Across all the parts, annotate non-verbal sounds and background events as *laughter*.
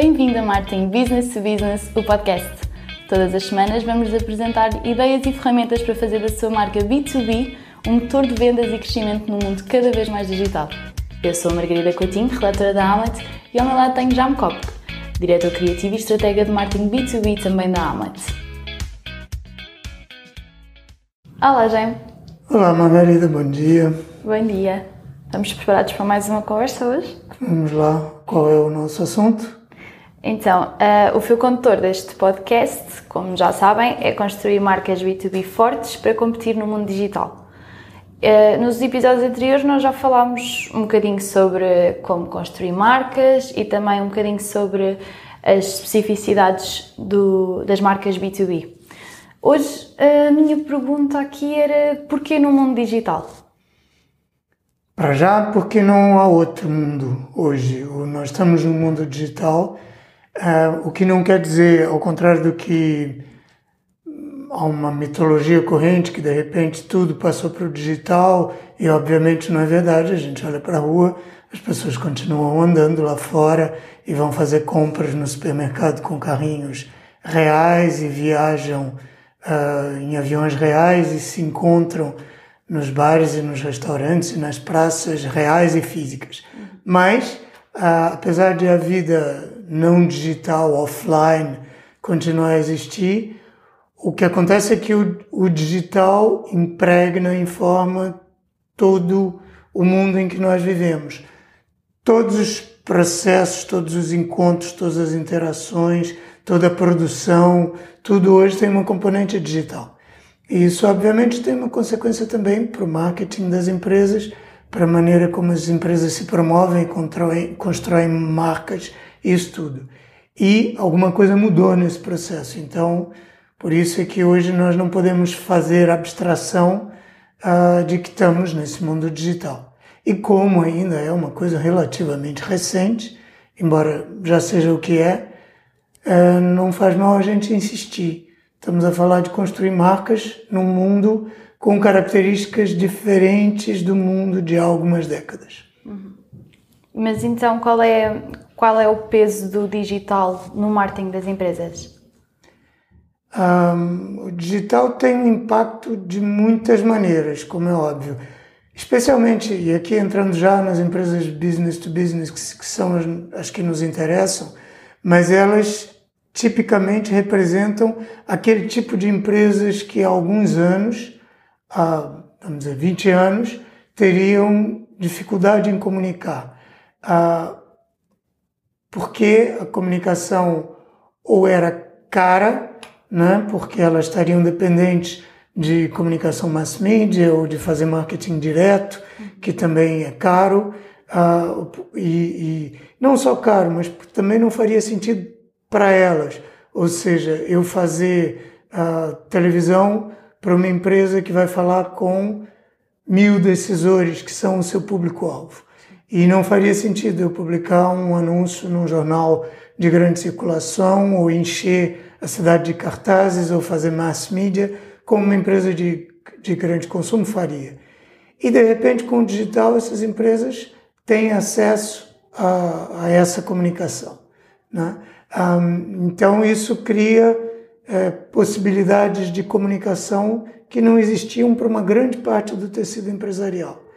Bem-vindo a Marketing Business to Business, o podcast. Todas as semanas vamos apresentar ideias e ferramentas para fazer da sua marca B2B um motor de vendas e crescimento num mundo cada vez mais digital. Eu sou a Margarida Coutinho, relatora da Amlet, e ao meu lado tenho Jaime Kopk, diretor criativo e estratega de marketing B2B também da Amlet. Olá, Jaime. Olá, Margarida, bom dia. Bom dia. Estamos preparados para mais uma conversa hoje? Vamos lá, qual é o nosso assunto? Então, uh, o fio condutor deste podcast, como já sabem, é construir marcas B2B fortes para competir no mundo digital. Uh, nos episódios anteriores nós já falámos um bocadinho sobre como construir marcas e também um bocadinho sobre as especificidades do, das marcas B2B. Hoje a minha pergunta aqui era porquê no mundo digital? Para já, porque não há outro mundo hoje. Nós estamos no mundo digital Uh, o que não quer dizer, ao contrário do que há uma mitologia corrente que de repente tudo passou para o digital e obviamente não é verdade. A gente olha para a rua, as pessoas continuam andando lá fora e vão fazer compras no supermercado com carrinhos reais e viajam uh, em aviões reais e se encontram nos bares e nos restaurantes e nas praças reais e físicas. Mas, uh, apesar de a vida não digital, offline, continuar a existir. O que acontece é que o, o digital impregna, informa todo o mundo em que nós vivemos. Todos os processos, todos os encontros, todas as interações, toda a produção, tudo hoje tem uma componente digital. E isso, obviamente, tem uma consequência também para o marketing das empresas, para a maneira como as empresas se promovem, constroem, constroem marcas isso tudo. E alguma coisa mudou nesse processo. Então, por isso é que hoje nós não podemos fazer abstração uh, de que estamos nesse mundo digital. E como ainda é uma coisa relativamente recente, embora já seja o que é, uh, não faz mal a gente insistir. Estamos a falar de construir marcas num mundo com características diferentes do mundo de algumas décadas. Uhum. Mas então qual é qual é o peso do digital no marketing das empresas? Um, o digital tem um impacto de muitas maneiras, como é óbvio. Especialmente, e aqui entrando já nas empresas business to business, que, que são as, as que nos interessam, mas elas tipicamente representam aquele tipo de empresas que há alguns anos, há, vamos dizer, 20 anos, teriam dificuldade em comunicar. Uh, porque a comunicação ou era cara, né, porque elas estariam dependentes de comunicação mass media ou de fazer marketing direto, que também é caro, uh, e, e, não só caro, mas também não faria sentido para elas. Ou seja, eu fazer uh, televisão para uma empresa que vai falar com mil decisores que são o seu público-alvo. E não faria sentido eu publicar um anúncio num jornal de grande circulação ou encher a cidade de cartazes ou fazer mass media como uma empresa de, de grande consumo faria. E de repente, com o digital, essas empresas têm acesso a, a essa comunicação. Né? Um, então, isso cria é, possibilidades de comunicação que não existiam para uma grande parte do tecido empresarial.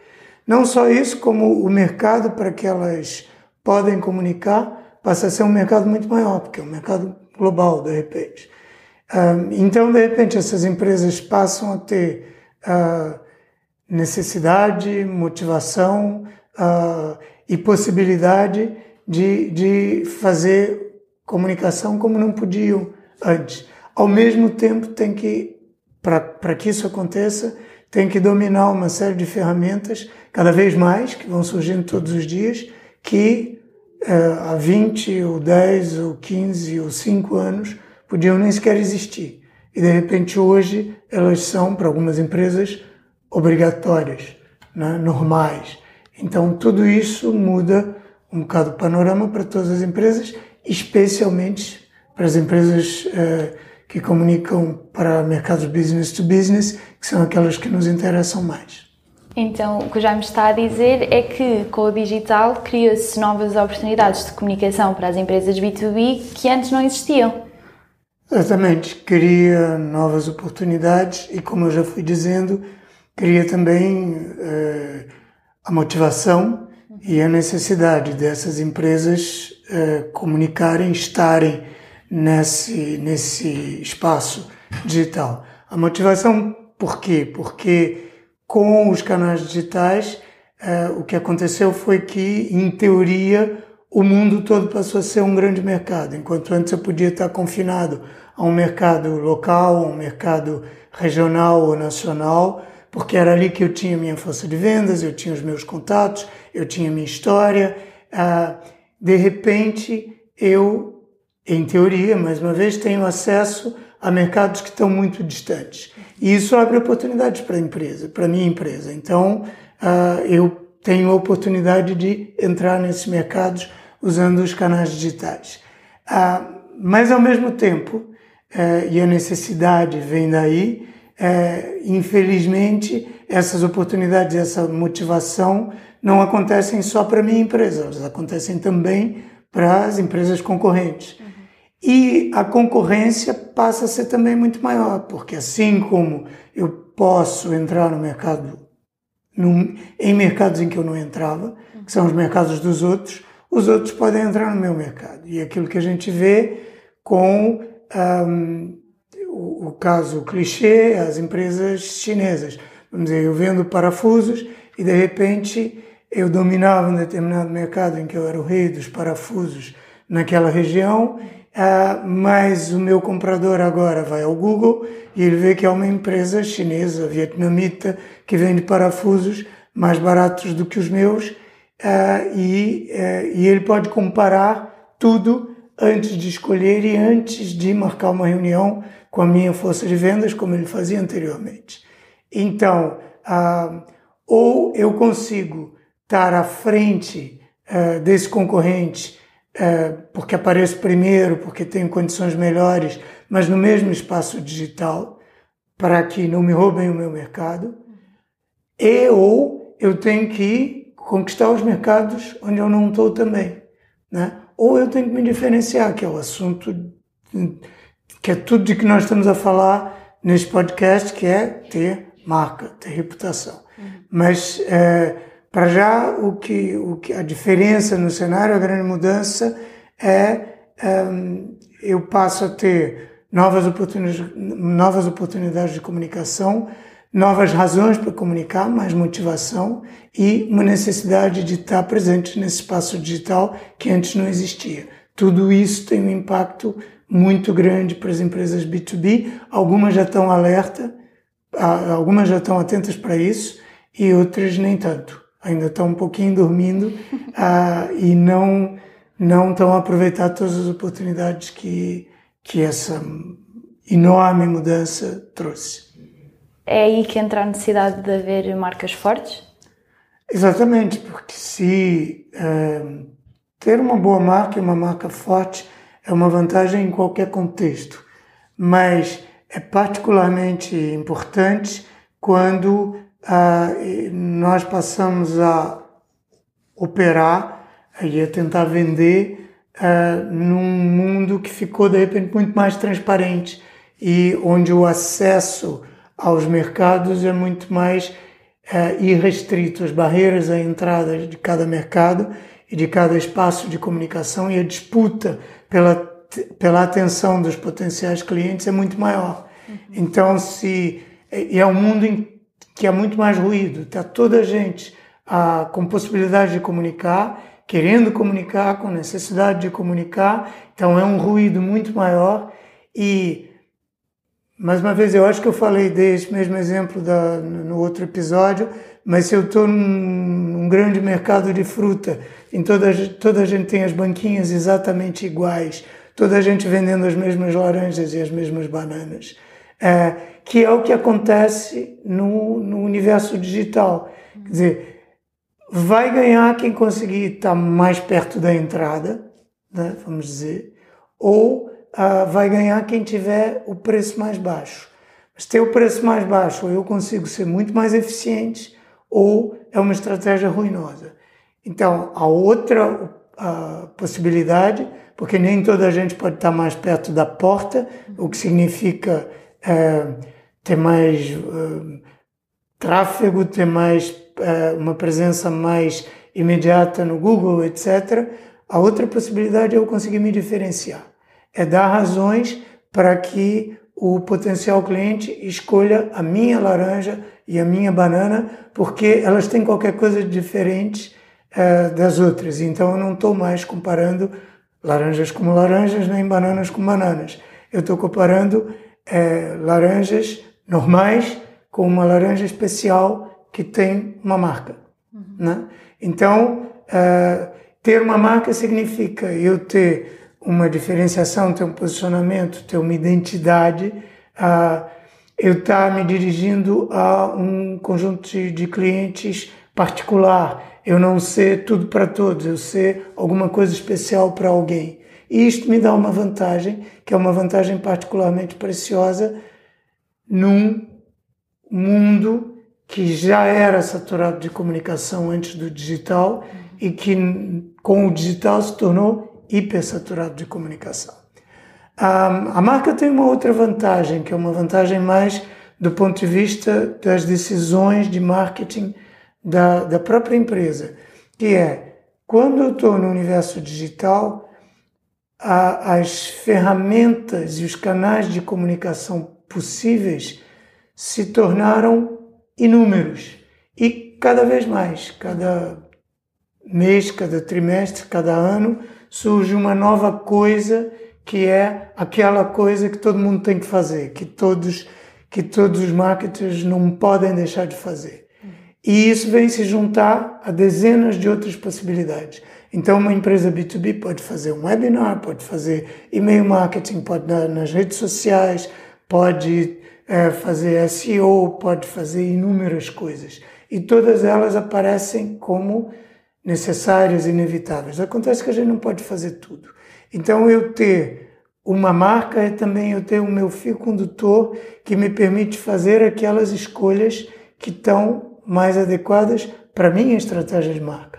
Não só isso, como o mercado para que elas podem comunicar passa a ser um mercado muito maior, porque é um mercado global, de repente. Então, de repente, essas empresas passam a ter necessidade, motivação e possibilidade de, de fazer comunicação como não podiam antes. Ao mesmo tempo, tem que, para que isso aconteça, tem que dominar uma série de ferramentas, cada vez mais, que vão surgindo todos os dias, que uh, há 20 ou 10 ou 15 ou 5 anos podiam nem sequer existir. E de repente hoje elas são, para algumas empresas, obrigatórias, né? normais. Então tudo isso muda um bocado o panorama para todas as empresas, especialmente para as empresas uh, que comunicam para mercados business to business, que são aquelas que nos interessam mais. Então, o que já me está a dizer é que com o digital criou-se novas oportunidades de comunicação para as empresas B2B que antes não existiam. Exatamente, cria novas oportunidades e, como eu já fui dizendo, cria também uh, a motivação e a necessidade dessas empresas uh, comunicarem, estarem nesse, nesse espaço digital. A motivação, por quê? Porque com os canais digitais, uh, o que aconteceu foi que, em teoria, o mundo todo passou a ser um grande mercado, enquanto antes eu podia estar confinado a um mercado local, a um mercado regional ou nacional, porque era ali que eu tinha minha força de vendas, eu tinha os meus contatos, eu tinha minha história. Uh, de repente, eu, em teoria, mais uma vez, tenho acesso a mercados que estão muito distantes. E isso abre oportunidades para a empresa, para a minha empresa. Então, uh, eu tenho a oportunidade de entrar nesses mercados usando os canais digitais. Uh, mas, ao mesmo tempo, uh, e a necessidade vem daí, infelizmente, essas oportunidades, essa motivação não acontecem só para a minha empresa, elas acontecem também para as empresas concorrentes. E a concorrência passa a ser também muito maior, porque assim como eu posso entrar no mercado, no, em mercados em que eu não entrava, que são os mercados dos outros, os outros podem entrar no meu mercado. E aquilo que a gente vê com um, o, o caso clichê, as empresas chinesas. Vamos dizer, eu vendo parafusos e de repente eu dominava um determinado mercado em que eu era o rei dos parafusos naquela região Uh, mas o meu comprador agora vai ao Google e ele vê que é uma empresa chinesa, vietnamita, que vende parafusos mais baratos do que os meus uh, e, uh, e ele pode comparar tudo antes de escolher e antes de marcar uma reunião com a minha força de vendas, como ele fazia anteriormente. Então, ou eu consigo estar à frente desse concorrente é, porque apareço primeiro, porque tenho condições melhores, mas no mesmo espaço digital, para que não me roubem o meu mercado, e ou eu tenho que conquistar os mercados onde eu não estou também, né? Ou eu tenho que me diferenciar, que é o assunto que é tudo de que nós estamos a falar nesse podcast, que é ter marca, ter reputação. Uhum. Mas é, para já, o que, o que a diferença no cenário, a grande mudança é um, eu passo a ter novas oportunidades, novas oportunidades de comunicação, novas razões para comunicar, mais motivação e uma necessidade de estar presente nesse espaço digital que antes não existia. Tudo isso tem um impacto muito grande para as empresas B2B. Algumas já estão alerta, algumas já estão atentas para isso e outras nem tanto ainda estão um pouquinho dormindo uh, *laughs* e não não estão a aproveitar todas as oportunidades que que essa enorme mudança trouxe. É aí que entra a necessidade de haver marcas fortes? Exatamente, porque se uh, ter uma boa marca e uma marca forte é uma vantagem em qualquer contexto, mas é particularmente importante quando nós passamos a operar e a tentar vender uh, num mundo que ficou de repente muito mais transparente e onde o acesso aos mercados é muito mais uh, irrestrito, as barreiras à entrada de cada mercado e de cada espaço de comunicação e a disputa pela, pela atenção dos potenciais clientes é muito maior. Uhum. Então, se e é um mundo que há muito mais ruído. Está toda a gente ah, com possibilidade de comunicar, querendo comunicar, com necessidade de comunicar. Então é um ruído muito maior. E, mais uma vez, eu acho que eu falei desse mesmo exemplo da, no outro episódio, mas se eu estou num, num, grande mercado de fruta, em toda, toda a gente tem as banquinhas exatamente iguais, toda a gente vendendo as mesmas laranjas e as mesmas bananas. É, que é o que acontece no, no universo digital. Quer dizer, vai ganhar quem conseguir estar mais perto da entrada, né, vamos dizer, ou uh, vai ganhar quem tiver o preço mais baixo. Mas ter o preço mais baixo, ou eu consigo ser muito mais eficiente, ou é uma estratégia ruinosa. Então, a outra a possibilidade, porque nem toda a gente pode estar mais perto da porta, o que significa ter mais uh, tráfego, ter mais uh, uma presença mais imediata no Google, etc. A outra possibilidade é eu conseguir me diferenciar, é dar razões para que o potencial cliente escolha a minha laranja e a minha banana, porque elas têm qualquer coisa diferente uh, das outras. Então eu não estou mais comparando laranjas como laranjas, nem bananas com bananas. Eu estou comparando é, laranjas normais com uma laranja especial que tem uma marca. Uhum. Né? Então, é, ter uma marca significa eu ter uma diferenciação, ter um posicionamento, ter uma identidade, uh, eu estar tá me dirigindo a um conjunto de, de clientes particular, eu não ser tudo para todos, eu ser alguma coisa especial para alguém. E isto me dá uma vantagem, que é uma vantagem particularmente preciosa num mundo que já era saturado de comunicação antes do digital e que com o digital se tornou hipersaturado de comunicação. A, a marca tem uma outra vantagem, que é uma vantagem mais do ponto de vista das decisões de marketing da, da própria empresa, que é quando eu estou no universo digital, a, as ferramentas e os canais de comunicação possíveis se tornaram inúmeros e cada vez mais, cada mês, cada trimestre, cada ano surge uma nova coisa que é aquela coisa que todo mundo tem que fazer, que todos que todos os marketers não podem deixar de fazer. E isso vem se juntar a dezenas de outras possibilidades. Então, uma empresa B2B pode fazer um webinar, pode fazer e-mail marketing, pode dar nas redes sociais, pode é, fazer SEO, pode fazer inúmeras coisas. E todas elas aparecem como necessárias, inevitáveis. Acontece que a gente não pode fazer tudo. Então, eu ter uma marca é também eu ter o meu fio condutor que me permite fazer aquelas escolhas que estão mais adequadas para a minha estratégia de marca.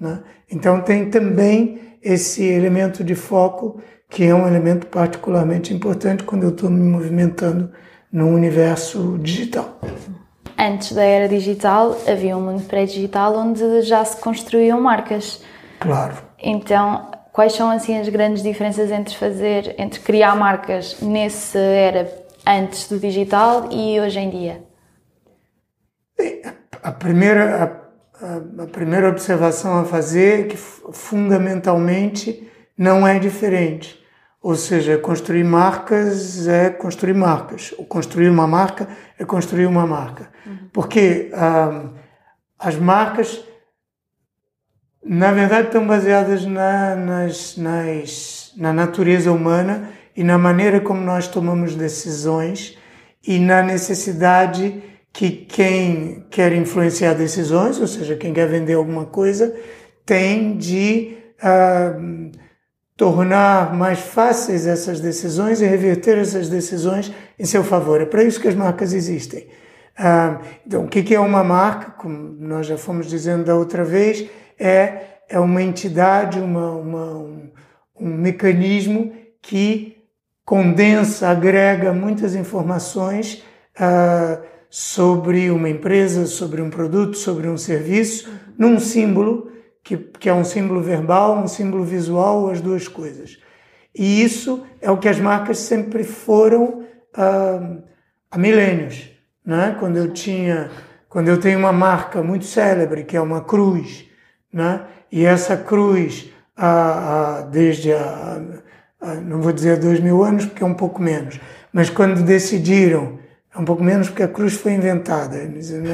Né? Então tem também esse elemento de foco que é um elemento particularmente importante quando eu estou me movimentando no universo digital. Antes da era digital havia um mundo pré-digital onde já se construíam marcas. Claro. Então, quais são assim as grandes diferenças entre fazer, entre criar marcas nessa era antes do digital e hoje em dia? A primeira, a, a primeira observação a fazer é que fundamentalmente não é diferente. Ou seja, construir marcas é construir marcas. Ou construir uma marca é construir uma marca. Uhum. Porque ah, as marcas, na verdade, estão baseadas na, nas, nas, na natureza humana e na maneira como nós tomamos decisões e na necessidade que quem quer influenciar decisões, ou seja, quem quer vender alguma coisa, tem de uh, tornar mais fáceis essas decisões e reverter essas decisões em seu favor. É para isso que as marcas existem. Uh, então, o que é uma marca? Como nós já fomos dizendo da outra vez, é, é uma entidade, uma, uma um, um mecanismo que condensa, agrega muitas informações uh, sobre uma empresa, sobre um produto, sobre um serviço, num símbolo, que, que é um símbolo verbal, um símbolo visual, as duas coisas. E isso é o que as marcas sempre foram uh, há milênios. Né? Quando eu tinha, quando eu tenho uma marca muito célebre, que é uma cruz, né? e essa cruz, desde a, não vou dizer dois mil anos, porque é um pouco menos, mas quando decidiram um pouco menos porque a cruz foi inventada.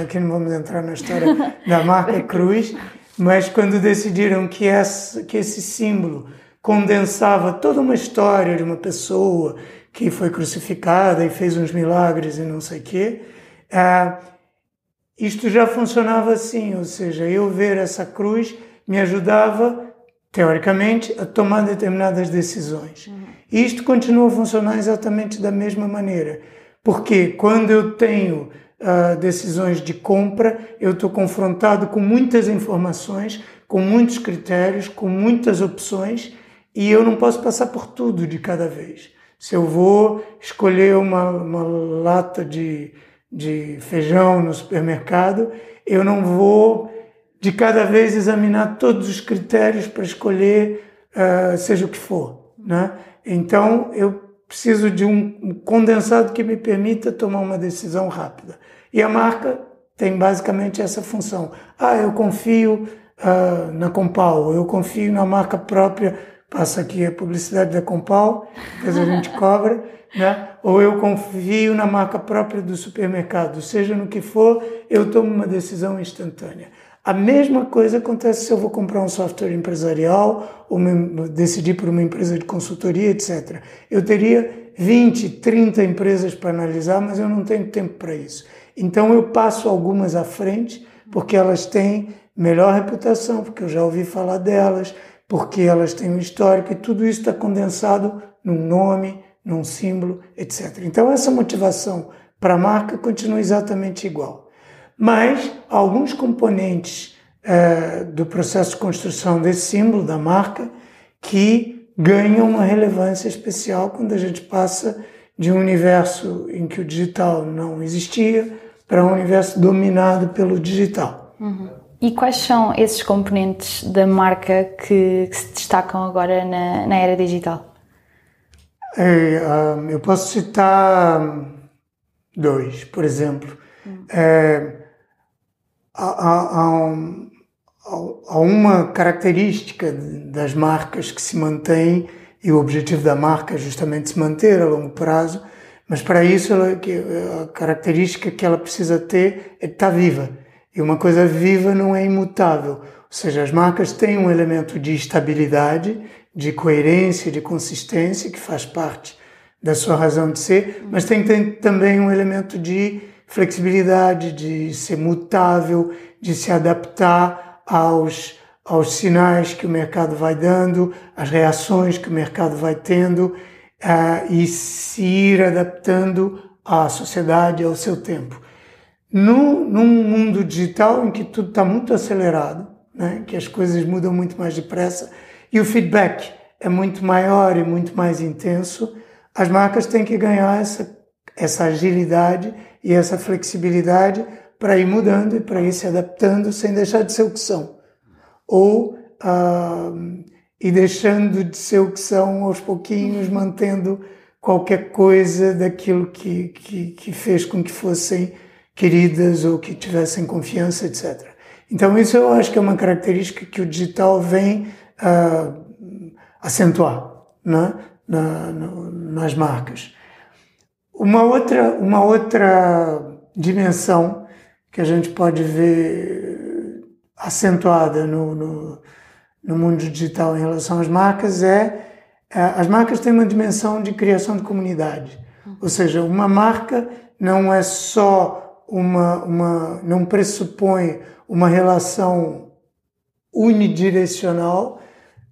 Aqui não vamos entrar na história da marca cruz, mas quando decidiram que esse, que esse símbolo condensava toda uma história de uma pessoa que foi crucificada e fez uns milagres e não sei o quê, ah, isto já funcionava assim, ou seja, eu ver essa cruz me ajudava, teoricamente, a tomar determinadas decisões. Uhum. Isto continua a funcionar exatamente da mesma maneira porque quando eu tenho uh, decisões de compra, eu estou confrontado com muitas informações, com muitos critérios, com muitas opções e eu não posso passar por tudo de cada vez. Se eu vou escolher uma, uma lata de, de feijão no supermercado, eu não vou de cada vez examinar todos os critérios para escolher uh, seja o que for. Né? Então, eu preciso de um condensado que me permita tomar uma decisão rápida. E a marca tem basicamente essa função. Ah, eu confio uh, na Compal, eu confio na marca própria, passa aqui a publicidade da Compal, depois a gente cobra, *laughs* né? ou eu confio na marca própria do supermercado, seja no que for, eu tomo uma decisão instantânea. A mesma coisa acontece se eu vou comprar um software empresarial ou decidir por uma empresa de consultoria, etc. Eu teria 20, 30 empresas para analisar, mas eu não tenho tempo para isso. Então eu passo algumas à frente, porque elas têm melhor reputação, porque eu já ouvi falar delas, porque elas têm um histórico e tudo isso está condensado num nome, num símbolo, etc. Então essa motivação para a marca continua exatamente igual mas alguns componentes uh, do processo de construção desse símbolo, da marca, que ganham uma relevância especial quando a gente passa de um universo em que o digital não existia para um universo dominado pelo digital. Uhum. E quais são esses componentes da marca que, que se destacam agora na, na era digital? É, eu posso citar dois, por exemplo. Uhum. É, há, um, uma característica das marcas que se mantém e o objetivo da marca é justamente se manter a longo prazo, mas para isso ela, a característica que ela precisa ter é estar viva. E uma coisa viva não é imutável. Ou seja, as marcas têm um elemento de estabilidade, de coerência, de consistência, que faz parte da sua razão de ser, mas tem, tem também um elemento de flexibilidade, de ser mutável, de se adaptar aos, aos sinais que o mercado vai dando, às reações que o mercado vai tendo uh, e se ir adaptando à sociedade, ao seu tempo. No, num mundo digital em que tudo está muito acelerado, né, que as coisas mudam muito mais depressa e o feedback é muito maior e muito mais intenso, as marcas têm que ganhar essa, essa agilidade e essa flexibilidade para ir mudando e para ir se adaptando sem deixar de ser o que são. Ou ah, e deixando de ser o que são aos pouquinhos, mantendo qualquer coisa daquilo que, que, que fez com que fossem queridas ou que tivessem confiança, etc. Então, isso eu acho que é uma característica que o digital vem uh, acentuar né? Na, nas marcas. Uma outra, uma outra dimensão que a gente pode ver acentuada no, no, no mundo digital em relação às marcas é, é as marcas têm uma dimensão de criação de comunidade. Ou seja, uma marca não é só uma, uma não pressupõe uma relação unidirecional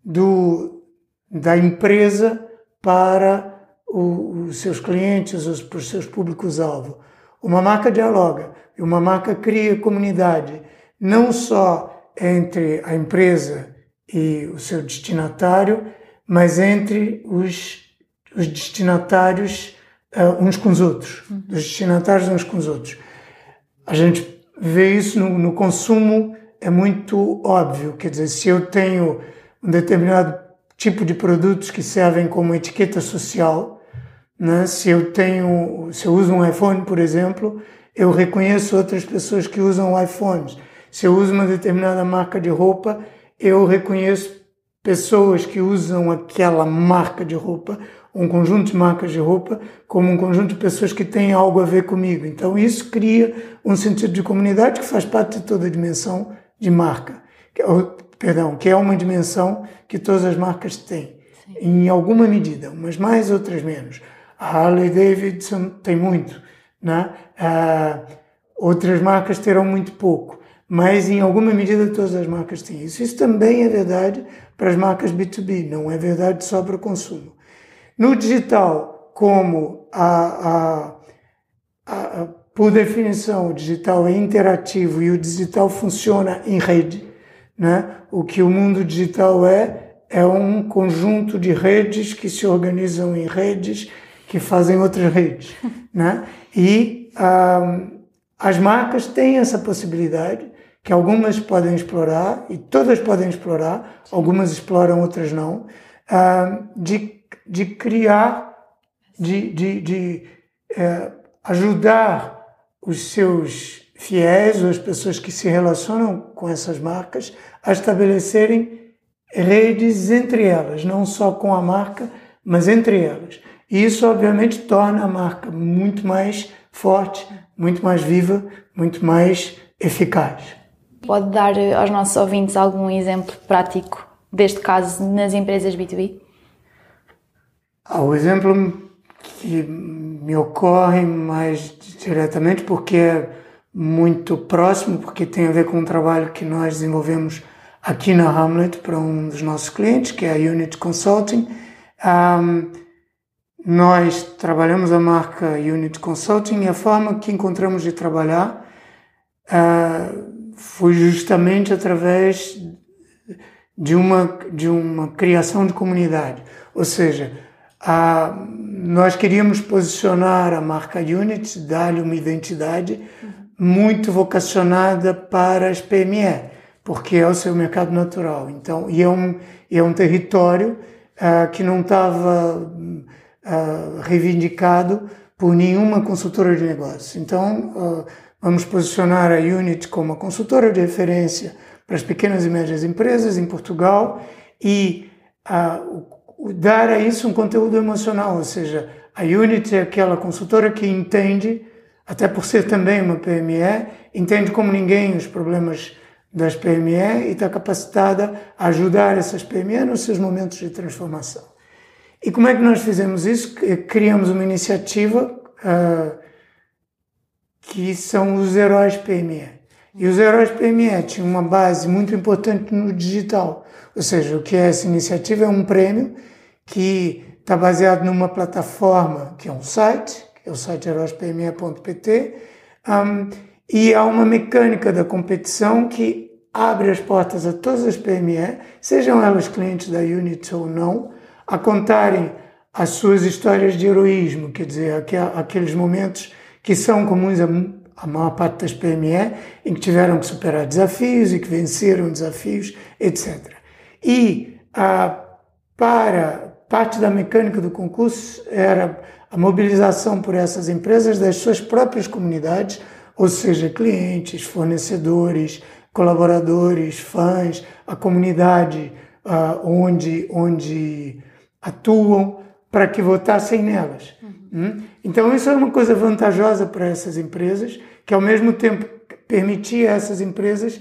do, da empresa para os seus clientes, os, os seus públicos-alvo. Uma marca dialoga, uma marca cria comunidade, não só entre a empresa e o seu destinatário, mas entre os, os destinatários uh, uns com os outros, uhum. os destinatários uns com os outros. A gente vê isso no, no consumo, é muito óbvio, quer dizer, se eu tenho um determinado tipo de produtos que servem como etiqueta social, né? Se eu tenho, se eu uso um iPhone, por exemplo, eu reconheço outras pessoas que usam iPhones. Se eu uso uma determinada marca de roupa, eu reconheço pessoas que usam aquela marca de roupa, um conjunto de marcas de roupa, como um conjunto de pessoas que têm algo a ver comigo. Então isso cria um sentido de comunidade que faz parte de toda a dimensão de marca. Que, perdão, que é uma dimensão que todas as marcas têm, Sim. em alguma medida, umas mais, outras menos. A Harley Davidson tem muito, né? Uh, outras marcas terão muito pouco, mas em alguma medida todas as marcas têm isso. Isso também é verdade para as marcas B2B, não é verdade só para o consumo. No digital, como a, a, a, por definição, o digital é interativo e o digital funciona em rede. Né? O que o mundo digital é, é um conjunto de redes que se organizam em redes que fazem outras redes. *laughs* né? E ah, as marcas têm essa possibilidade, que algumas podem explorar, e todas podem explorar, algumas exploram, outras não, ah, de, de criar, de, de, de eh, ajudar os seus fiéis ou as pessoas que se relacionam com essas marcas a estabelecerem redes entre elas, não só com a marca, mas entre elas. E isso, obviamente, torna a marca muito mais forte, muito mais viva, muito mais eficaz. Pode dar eh, aos nossos ouvintes algum exemplo prático deste caso nas empresas B2B? Ah, o exemplo que me ocorre mais diretamente porque é muito próximo, porque tem a ver com um trabalho que nós desenvolvemos aqui na Hamlet para um dos nossos clientes, que é a Unit Consulting. Um, nós trabalhamos a marca Unit Consulting e a forma que encontramos de trabalhar uh, foi justamente através de uma, de uma criação de comunidade. Ou seja, nós queríamos posicionar a marca Unit, dar-lhe uma identidade muito vocacionada para as PME, porque é o seu mercado natural. Então, e é um, é um território uh, que não estava uh, reivindicado por nenhuma consultora de negócios. Então, uh, vamos posicionar a Unit como uma consultora de referência para as pequenas e médias empresas em Portugal e dar a isso um conteúdo emocional, ou seja, a Unity é aquela consultora que entende, até por ser também uma PME, entende como ninguém os problemas das PME e está capacitada a ajudar essas PME nos seus momentos de transformação. E como é que nós fizemos isso? Criamos uma iniciativa uh, que são os heróis PME. E os heróis PME tinham uma base muito importante no digital. Ou seja, o que é essa iniciativa é um prêmio que está baseado numa plataforma que é um site, que é o site heróispme.pt, um, e há uma mecânica da competição que abre as portas a todas as PME, sejam elas clientes da Unity ou não, a contarem as suas histórias de heroísmo, quer dizer, aqueles momentos que são comuns a, a maior parte das PME, em que tiveram que superar desafios e que venceram desafios, etc. E ah, para Parte da mecânica do concurso era a mobilização por essas empresas das suas próprias comunidades, ou seja, clientes, fornecedores, colaboradores, fãs, a comunidade uh, onde, onde atuam, para que votassem nelas. Uhum. Então, isso é uma coisa vantajosa para essas empresas, que ao mesmo tempo permitia a essas empresas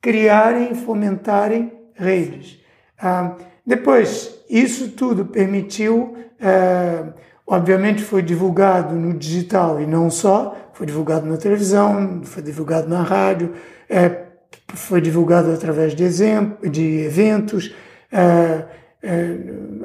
criarem e fomentarem redes. Uh, depois, isso tudo permitiu, é, obviamente foi divulgado no digital e não só, foi divulgado na televisão, foi divulgado na rádio, é, foi divulgado através de, exemplo, de eventos, é,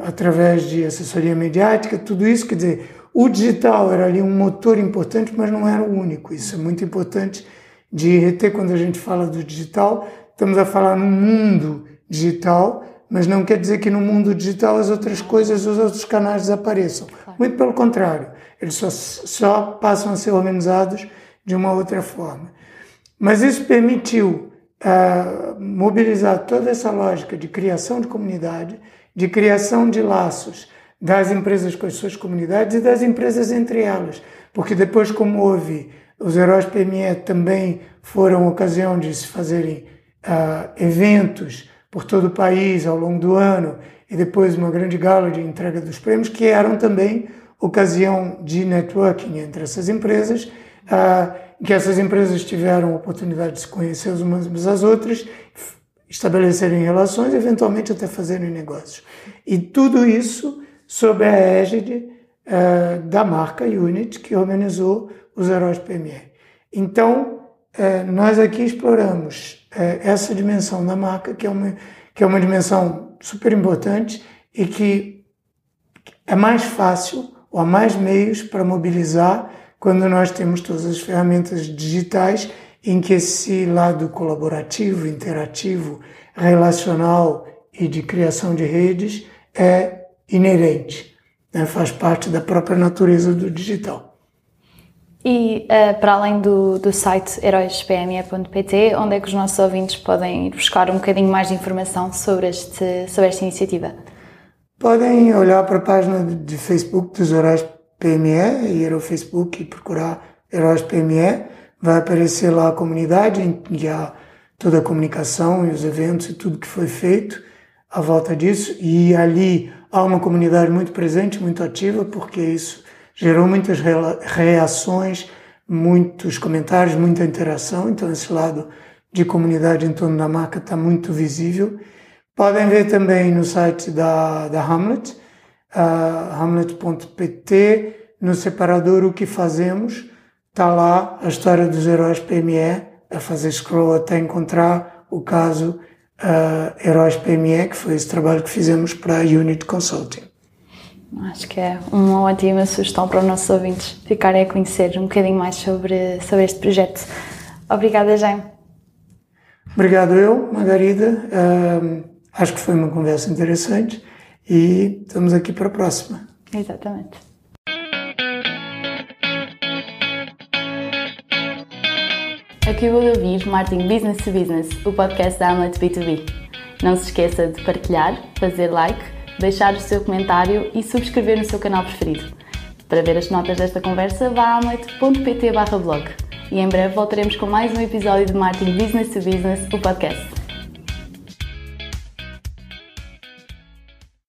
através de assessoria mediática, tudo isso, quer dizer, o digital era ali um motor importante, mas não era o único. Isso é muito importante de reter quando a gente fala do digital. Estamos a falar num mundo digital mas não quer dizer que no mundo digital as outras coisas, os outros canais desapareçam. Muito pelo contrário, eles só, só passam a ser organizados de uma outra forma. Mas isso permitiu uh, mobilizar toda essa lógica de criação de comunidade, de criação de laços das empresas com as suas comunidades e das empresas entre elas. Porque depois, como houve, os heróis PME também foram ocasião de se fazerem uh, eventos por todo o país ao longo do ano e depois uma grande gala de entrega dos prêmios, que eram também ocasião de networking entre essas empresas, ah, que essas empresas tiveram a oportunidade de se conhecer umas às outras, estabelecerem relações eventualmente até fazerem negócios. E tudo isso sob a égide ah, da marca Unit, que organizou os Heróis PME. Então, ah, nós aqui exploramos é, essa dimensão da marca, que é, uma, que é uma dimensão super importante e que é mais fácil ou há mais meios para mobilizar quando nós temos todas as ferramentas digitais em que esse lado colaborativo, interativo, relacional e de criação de redes é inerente, né? faz parte da própria natureza do digital. E uh, para além do, do site heróispme.pt, onde é que os nossos ouvintes podem ir buscar um bocadinho mais de informação sobre, este, sobre esta iniciativa? Podem olhar para a página de Facebook dos Heróis PME, ir ao Facebook e procurar Heróis PME. Vai aparecer lá a comunidade, que há toda a comunicação e os eventos e tudo que foi feito à volta disso. E ali há uma comunidade muito presente, muito ativa, porque isso gerou muitas reações, muitos comentários, muita interação. Então, esse lado de comunidade em torno da marca está muito visível. Podem ver também no site da, da Hamlet, uh, hamlet.pt, no separador O que Fazemos, está lá a história dos heróis PME, a fazer scroll até encontrar o caso uh, Heróis PME, que foi esse trabalho que fizemos para a Unit Consulting. Acho que é uma ótima sugestão para os nossos ouvintes ficarem a conhecer um bocadinho mais sobre, sobre este projeto. Obrigada, Jaime. Obrigado eu, Margarida. Uh, acho que foi uma conversa interessante e estamos aqui para a próxima. Exatamente. Acabou de ouvir Martin Business to Business, o podcast da Hamlet B2B. Não se esqueça de partilhar, fazer like deixar o seu comentário e subscrever no seu canal preferido. Para ver as notas desta conversa, vá a amlet.pt blog. E em breve voltaremos com mais um episódio de Marketing Business to Business, o podcast.